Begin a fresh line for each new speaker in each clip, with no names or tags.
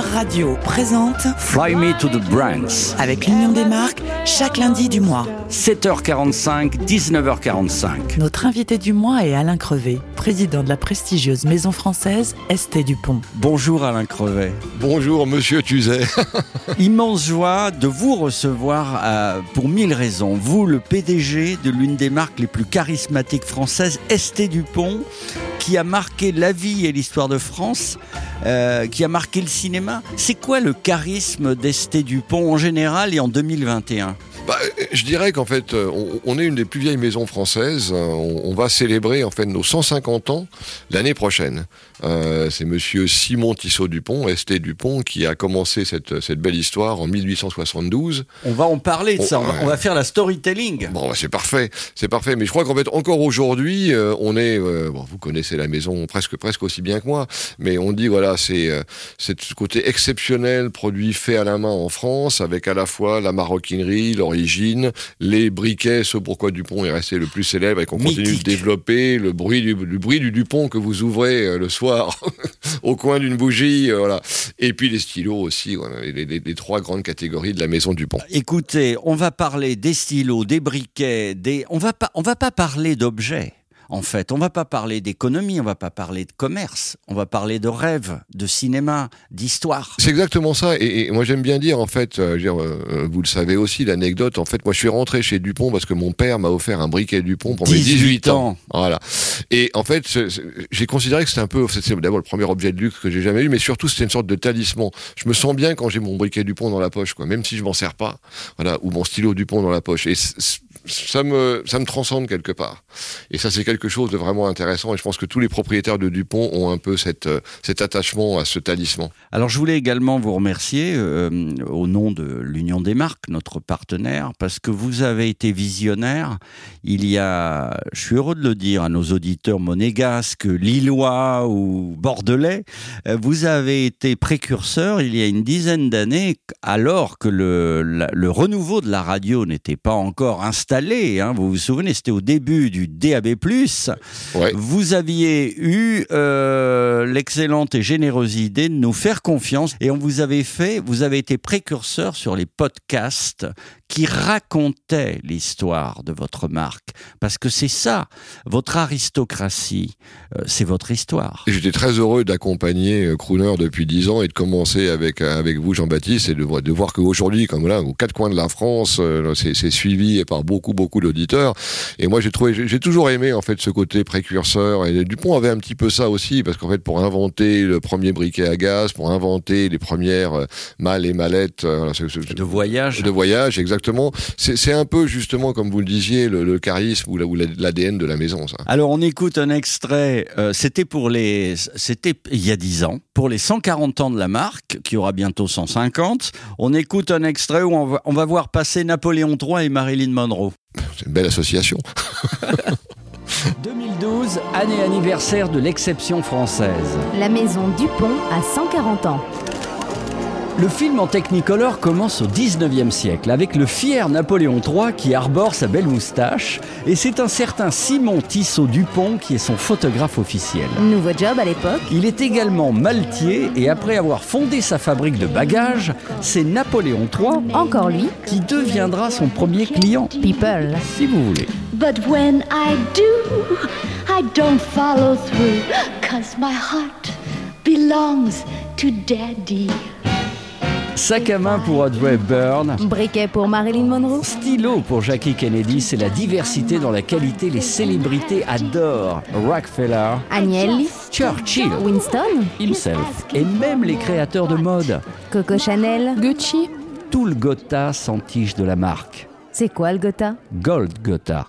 Radio présente
Fly Me to the Brands.
avec l'Union des marques chaque lundi du mois.
7h45, 19h45.
Notre invité du mois est Alain Crevé, président de la prestigieuse maison française Esté Dupont.
Bonjour Alain Crevet.
Bonjour Monsieur Tuzet.
Immense joie de vous recevoir euh, pour mille raisons. Vous, le PDG de l'une des marques les plus charismatiques françaises, Esté Dupont, qui a marqué la vie et l'histoire de France, euh, qui a marqué le cinéma. C'est quoi le charisme d'Esté Dupont en général et en 2021
Bah, je dirais qu'en fait, euh, on, on est une des plus vieilles maisons françaises. Euh, On, on va célébrer en fait nos 150 ans l'année prochaine. Euh, c'est Monsieur Simon Tissot Dupont, Esté Dupont, qui a commencé cette, cette belle histoire en 1872.
On va en parler de ça, on va-
ouais.
on va faire la storytelling.
Bon, bah, c'est parfait, c'est parfait. Mais je crois qu'en fait, encore aujourd'hui, euh, on est, euh, bon, vous connaissez la maison presque presque aussi bien que moi, mais on dit voilà, c'est c'est ce côté exceptionnel, produit fait à la main en France, avec à la fois la maroquinerie, les briquets, ce pourquoi Dupont est resté le plus célèbre et qu'on continue de développer, le bruit du, le bruit du Dupont que vous ouvrez euh, le soir au coin d'une bougie, euh, voilà. Et puis les stylos aussi, voilà, les, les- les trois grandes catégories de la maison Dupont.
Écoutez, on va parler des stylos, des briquets, des. On va pas, on va pas parler d'objets. En fait, on va pas parler d'économie, on va pas parler de commerce, on va parler de rêve, de cinéma, d'histoire.
C'est exactement ça. Et, et moi, j'aime bien dire, en fait, euh, dire, euh, vous le savez aussi, l'anecdote. En fait, moi, je suis rentré chez Dupont parce que mon père m'a offert un briquet Dupont pour mes
18
18 ans.
ans.
Voilà. Et en fait, j'ai considéré que c'était un peu, c'est d'abord le premier objet de luxe que j'ai jamais eu, mais surtout, c'était une sorte de talisman. Je me sens bien quand j'ai mon briquet Dupont dans la poche, quoi, même si je m'en sers pas. Voilà, ou mon stylo Dupont dans la poche. Et ça me, ça me transcende quelque part. Et ça, c'est quelque chose de vraiment intéressant. Et je pense que tous les propriétaires de Dupont ont un peu euh, cet attachement à ce talisman.
Alors, je voulais également vous remercier euh, au nom de l'Union des marques, notre partenaire, parce que vous avez été visionnaire. Il y a, je suis heureux de le dire à nos auditeurs monégasques, lillois ou bordelais, euh, vous avez été précurseur il y a une dizaine d'années, alors que le renouveau de la radio n'était pas encore installé. hein. vous vous souvenez, c'était au début du DAB+.
Ouais.
Vous aviez eu euh, l'excellente et généreuse idée de nous faire confiance et on vous avait fait, vous avez été précurseur sur les podcasts qui racontaient l'histoire de votre marque. Parce que c'est ça, votre aristocratie, euh, c'est votre histoire.
J'étais très heureux d'accompagner euh, Crooner depuis dix ans et de commencer avec euh, avec vous, Jean-Baptiste, et de, voir- de voir qu'aujourd'hui, comme là, aux quatre coins de la France, euh, c'est suivi par beaucoup beaucoup d'auditeurs. Et moi, j'ai trouvé, j'ai toujours aimé en fait ce côté précurseur. Et Dupont avait un petit peu ça aussi, parce qu'en fait, pour inventer le premier briquet à gaz, pour inventer les premières euh, malles et mallettes euh,
De voyage.
de voyage, exactement. C'est un peu justement, comme vous le disiez, le, le charisme ou la- ou la- l'ADN de la maison, ça.
Alors on écoute un extrait, euh, c'était pour les c'était il y a 10 ans, pour les 140 ans de la marque qui aura bientôt 150. On écoute un extrait où on va, on va voir passer Napoléon III et Marilyn Monroe.
C'est une belle association.
2012, année anniversaire de l'exception française.
La maison Dupont a 140 ans.
Le film en Technicolor commence au 19e siècle avec le fier Napoléon III qui arbore sa belle moustache et c'est un certain Simon Tissot Dupont qui est son photographe officiel.
Nouveau job à l'époque.
Il est également maltier et après avoir fondé sa fabrique de bagages, c'est Napoléon III
Encore lui.
qui deviendra son premier client,
People.
si vous voulez.
But when I do, I don't follow through, cause my heart belongs to Daddy.
Sac à main pour Audrey Byrne.
Briquet pour Marilyn Monroe.
Stylo pour Jackie Kennedy, c'est la diversité dans la qualité. Les célébrités adorent Rockefeller,
Agnelli.
Churchill,
Winston.
himself, et même les créateurs de mode.
Coco Chanel. Gucci.
Tout le Gotha s'entiche de la marque.
C'est quoi le Gotha?
Gold Gotha.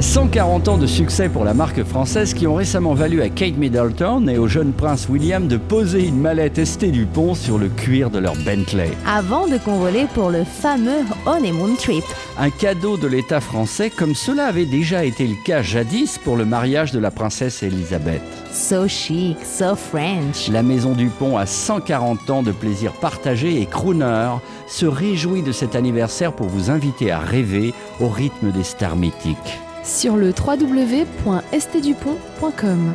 140 ans de succès pour la marque française qui ont récemment valu à Kate Middleton et au jeune prince William de poser une mallette Esté Dupont sur le cuir de leur Bentley.
Avant de convoler pour le fameux honeymoon trip.
Un cadeau de l'État français comme cela avait déjà été le cas jadis pour le mariage de la princesse Elisabeth.
So chic, so French.
La maison Dupont a 140 ans de plaisir partagé et Crooner se réjouit de cet anniversaire pour vous inviter à rêver au rythme des stars mythiques.
Sur le www.stdupont.com.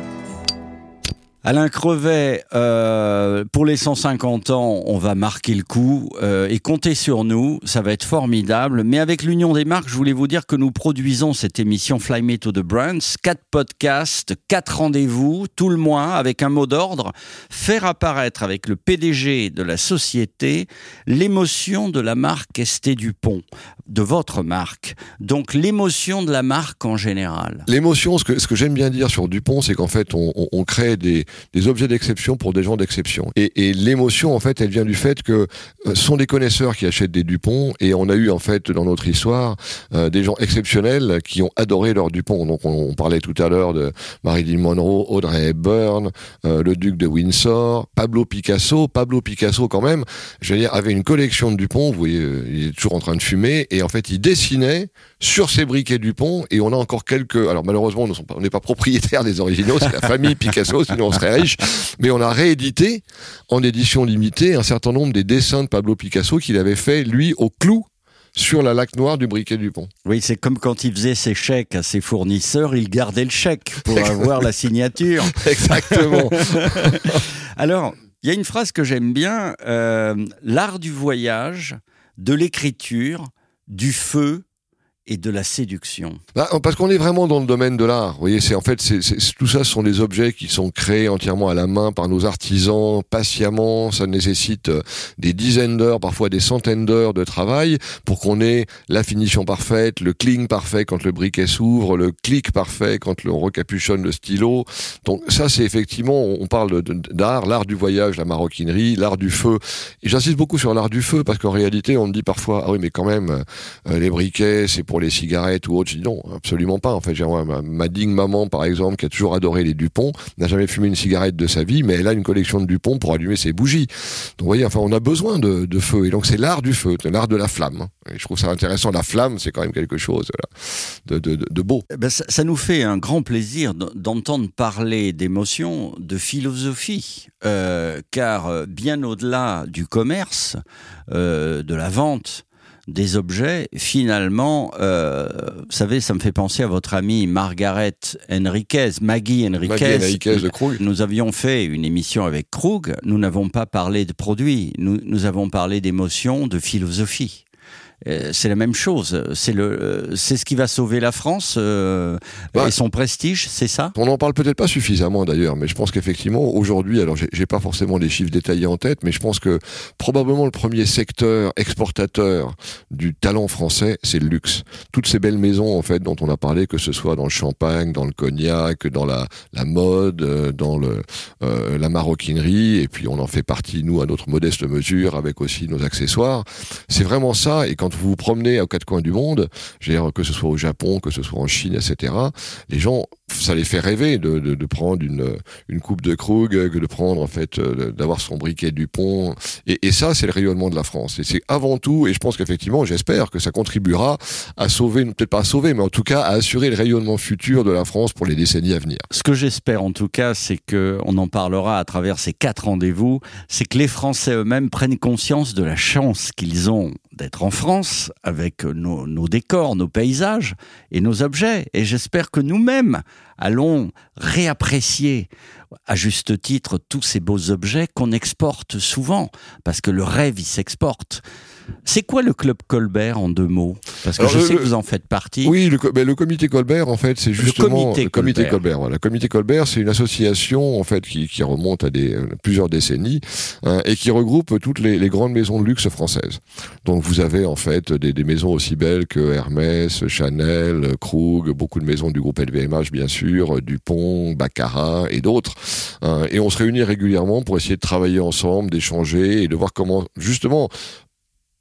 Alain Crevet, euh, pour les 150 ans, on va marquer le coup euh, et comptez sur nous, ça va être formidable. Mais avec l'Union des marques, je voulais vous dire que nous produisons cette émission Fly Me to the Brands, quatre podcasts, quatre rendez-vous tout le mois avec un mot d'ordre, faire apparaître avec le PDG de la société l'émotion de la marque Esté Dupont, de votre marque. Donc l'émotion de la marque en général.
L'émotion, ce que, ce que j'aime bien dire sur Dupont, c'est qu'en fait, on, crée des, des objets d'exception pour des gens d'exception. Et, l'émotion, en fait, elle vient du fait que euh, sont des connaisseurs qui achètent des Dupont, et on a eu, en fait, dans notre histoire, euh, des gens exceptionnels qui ont adoré leur Dupont. Donc, on, on parlait tout à l'heure de Marilyn Monroe, Audrey Hepburn, euh, le duc de Windsor, Pablo Picasso. Pablo Picasso, quand même, je veux dire, avait une collection de Dupont, vous voyez, euh, il est toujours en train de fumer, et en fait, il dessinait sur ces briquets Dupont, et on a encore quelques... Alors, malheureusement, on n'est pas propriétaire des originaux, c'est la famille Picasso, sinon on serait riche, mais on a réédité en édition limitée un certain nombre des dessins de Pablo Picasso qu'il avait fait, lui, au clou sur la laque noire du briquet Dupont.
Oui, c'est comme quand il faisait ses chèques à ses fournisseurs, il gardait le chèque pour avoir la signature.
Exactement.
Alors, il y a une phrase que j'aime bien, euh, l'art du voyage, de l'écriture, du feu et de la séduction.
Bah, parce qu'on est vraiment dans le domaine de l'art. Vous voyez, c'est en fait, tout ça sont des objets qui sont créés entièrement à la main par nos artisans, patiemment. Ça nécessite euh, des dizaines d'heures, parfois des centaines d'heures de travail pour qu'on ait la finition parfaite, le cling parfait quand le briquet s'ouvre, le clic parfait quand on recapuchonne le stylo. Donc ça, c'est effectivement, on parle d'art, l'art du voyage, la maroquinerie, l'art du feu. Et j'insiste beaucoup sur l'art du feu parce qu'en réalité, on me dit parfois, ah oui, mais quand même, euh, les briquets, c'est pour les cigarettes ou autre. Je dis non, absolument pas. En fait, ma, ma digne maman, par exemple, qui a toujours adoré les Dupont, n'a jamais fumé une cigarette de sa vie, mais elle a une collection de Dupont pour allumer ses bougies. Donc, vous voyez, enfin, on a besoin de, feu. Et donc, c'est l'art du feu, l'art de la flamme. hein. Et je trouve ça intéressant. La flamme, c'est quand même quelque chose de, de, beau.
Eh ben, ça, nous fait un grand plaisir d'entendre parler d'émotion, de philosophie, euh, car euh, bien au-delà du commerce, euh, de la vente des objets, finalement, euh, vous savez, ça me fait penser à votre amie Margaret Henriquez, Maggie Henriquez.
Maggie Henriquez de Krug.
Nous avions fait une émission avec Krug, nous n'avons pas parlé de produits, nous, nous avons parlé d'émotion, de philosophie. Euh, c'est la même chose. C'est le, euh, c'est ce qui va sauver la France euh,
Bah,
et son prestige, c'est ça?
On n'en parle peut-être pas suffisamment d'ailleurs, mais je pense qu'effectivement aujourd'hui, alors j'ai pas forcément les chiffres détaillés en tête, mais je pense que probablement le premier secteur exportateur du talent français, c'est le luxe. Toutes ces belles maisons en fait dont on a parlé, que ce soit dans le champagne, dans le cognac, dans la, la mode, dans le, euh, la maroquinerie, et puis on en fait partie nous à notre modeste mesure avec aussi nos accessoires. C'est vraiment ça. Et quand vous vous promenez aux quatre coins du monde, que ce soit au Japon, que ce soit en Chine, etc., les gens, ça les fait rêver de, de, prendre une, une coupe de Krug, que de prendre en fait, euh, d'avoir son briquet Dupont. Et, et ça, c'est le rayonnement de la France. Et c'est avant tout, et je pense qu'effectivement, j'espère que ça contribuera à sauver, peut-être pas à sauver, mais en tout cas à assurer le rayonnement futur de la France pour les décennies à venir.
Ce que j'espère en tout cas, c'est que on en parlera à travers ces quatre rendez-vous, c'est que les Français eux-mêmes prennent conscience de la chance qu'ils ont d'être en France avec nos, nos décors, nos paysages et nos objets. Et j'espère que nous-mêmes allons réapprécier à juste titre tous ces beaux objets qu'on exporte souvent, parce que le rêve, il s'exporte. C'est quoi le club Colbert en deux mots? Parce que
Alors,
je
le-
sais que vous en faites partie.
Oui, le, ben, le comité Colbert, en fait, c'est justement
comité
le comité
Colbert.
Colbert. Voilà, le comité Colbert, c'est une association en fait qui, qui remonte à des euh, plusieurs décennies hein, et qui regroupe toutes les, les grandes maisons de luxe françaises. Donc vous avez en fait des, des maisons aussi belles que Hermès, Chanel, Krug, beaucoup de maisons du groupe LVMH bien sûr, Dupont, Baccarat et d'autres. Hein. et on se réunit régulièrement pour essayer de travailler ensemble, d'échanger et de voir comment justement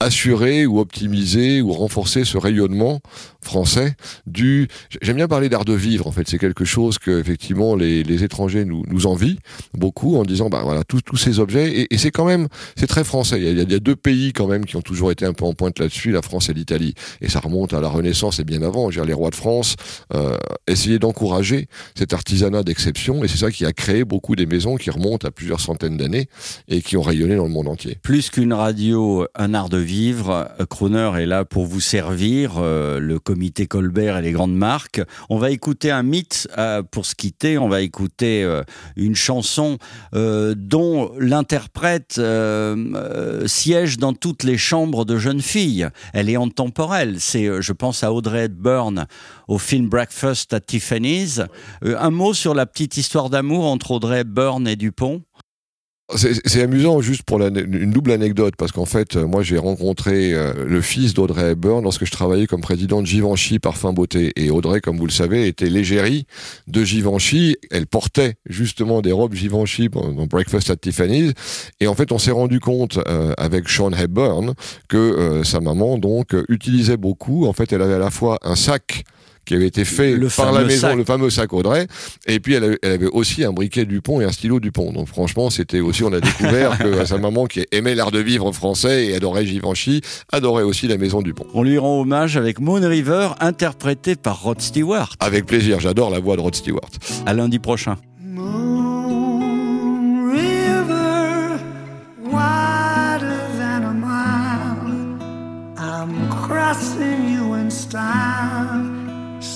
assurer ou optimiser ou renforcer ce rayonnement français du j'aime bien parler d'art de vivre en fait. C'est quelque chose que effectivement les, les étrangers nous, nous envient beaucoup en disant bah voilà tous tous ces objets. Et, c'est quand même c'est très français. Il y, a, il y a deux pays quand même qui ont toujours été un peu en pointe là-dessus la France et l'Italie. Et ça remonte à la Renaissance et bien avant. Dire, les rois de France euh, essayaient d'encourager cet artisanat d'exception. Et c'est ça qui a créé beaucoup des maisons qui remontent à plusieurs centaines d'années et qui ont rayonné dans le monde entier.
Plus qu'une radio, un art de vivre.
Vivre. Crooner est là pour vous servir, euh, le comité Colbert et les grandes marques. On va écouter un mythe euh, pour se quitter. On va écouter euh, une chanson dont l'interprète siège dans toutes les chambres de jeunes filles. Elle est intemporelle. C'est, je pense à Audrey Hepburn au film Breakfast at Tiffany's. un mot sur la petite histoire d'amour entre Audrey Hepburn et Dupont?
C'est amusant juste pour une double anecdote parce qu'en fait moi j'ai rencontré euh, le fils d'Audrey Hepburn lorsque je travaillais comme président de Givenchy Parfum Beauté. Et Audrey comme vous le savez était l'égérie de Givenchy. Elle portait justement des robes Givenchy dans Breakfast at Tiffany's. Et en fait on s'est rendu compte euh, avec Sean Hepburn que euh, sa maman donc utilisait beaucoup. En fait elle avait à la fois un sac qui avait été fait par la maison, le fameux sac Audrey. Et puis elle avait, aussi un briquet Dupont et un stylo Dupont. Donc franchement, c'était aussi, on a découvert que sa maman qui aimait l'art de vivre français et adorait Givenchy, adorait aussi la maison Dupont.
On lui rend hommage avec Moon River, interprété par Rod Stewart.
Avec plaisir, j'adore la voix de Rod Stewart.
À lundi prochain.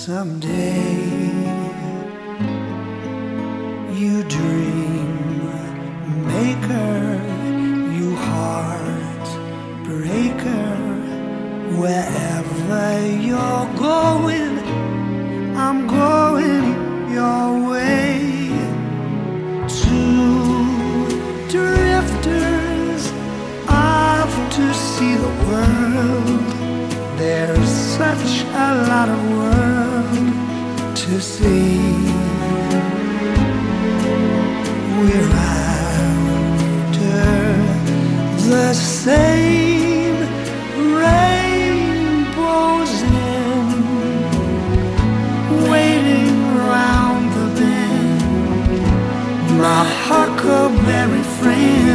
Someday you dream maker you heart breaker wherever you're going I'm going your way. Two drifters off to see the world. There's such a lot of world to see. We're after the same rainbows in, waiting round the bend. My huckleberry friend,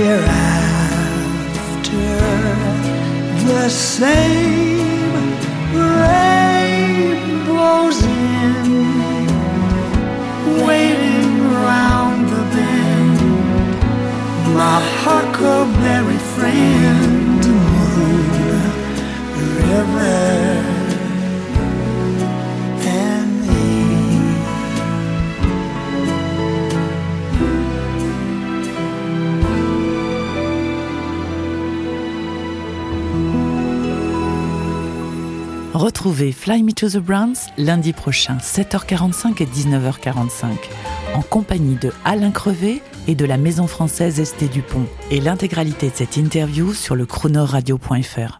We're after the same rainbows in, waiting round the bend. My huckleberry friend, Moon River. Retrouvez Fly Me to the Browns lundi prochain, 7h45 et 19h45, en compagnie de Alain Crevé et de la Maison française Esté Dupont. Et l'intégralité de cette interview sur le chronoradio.fr.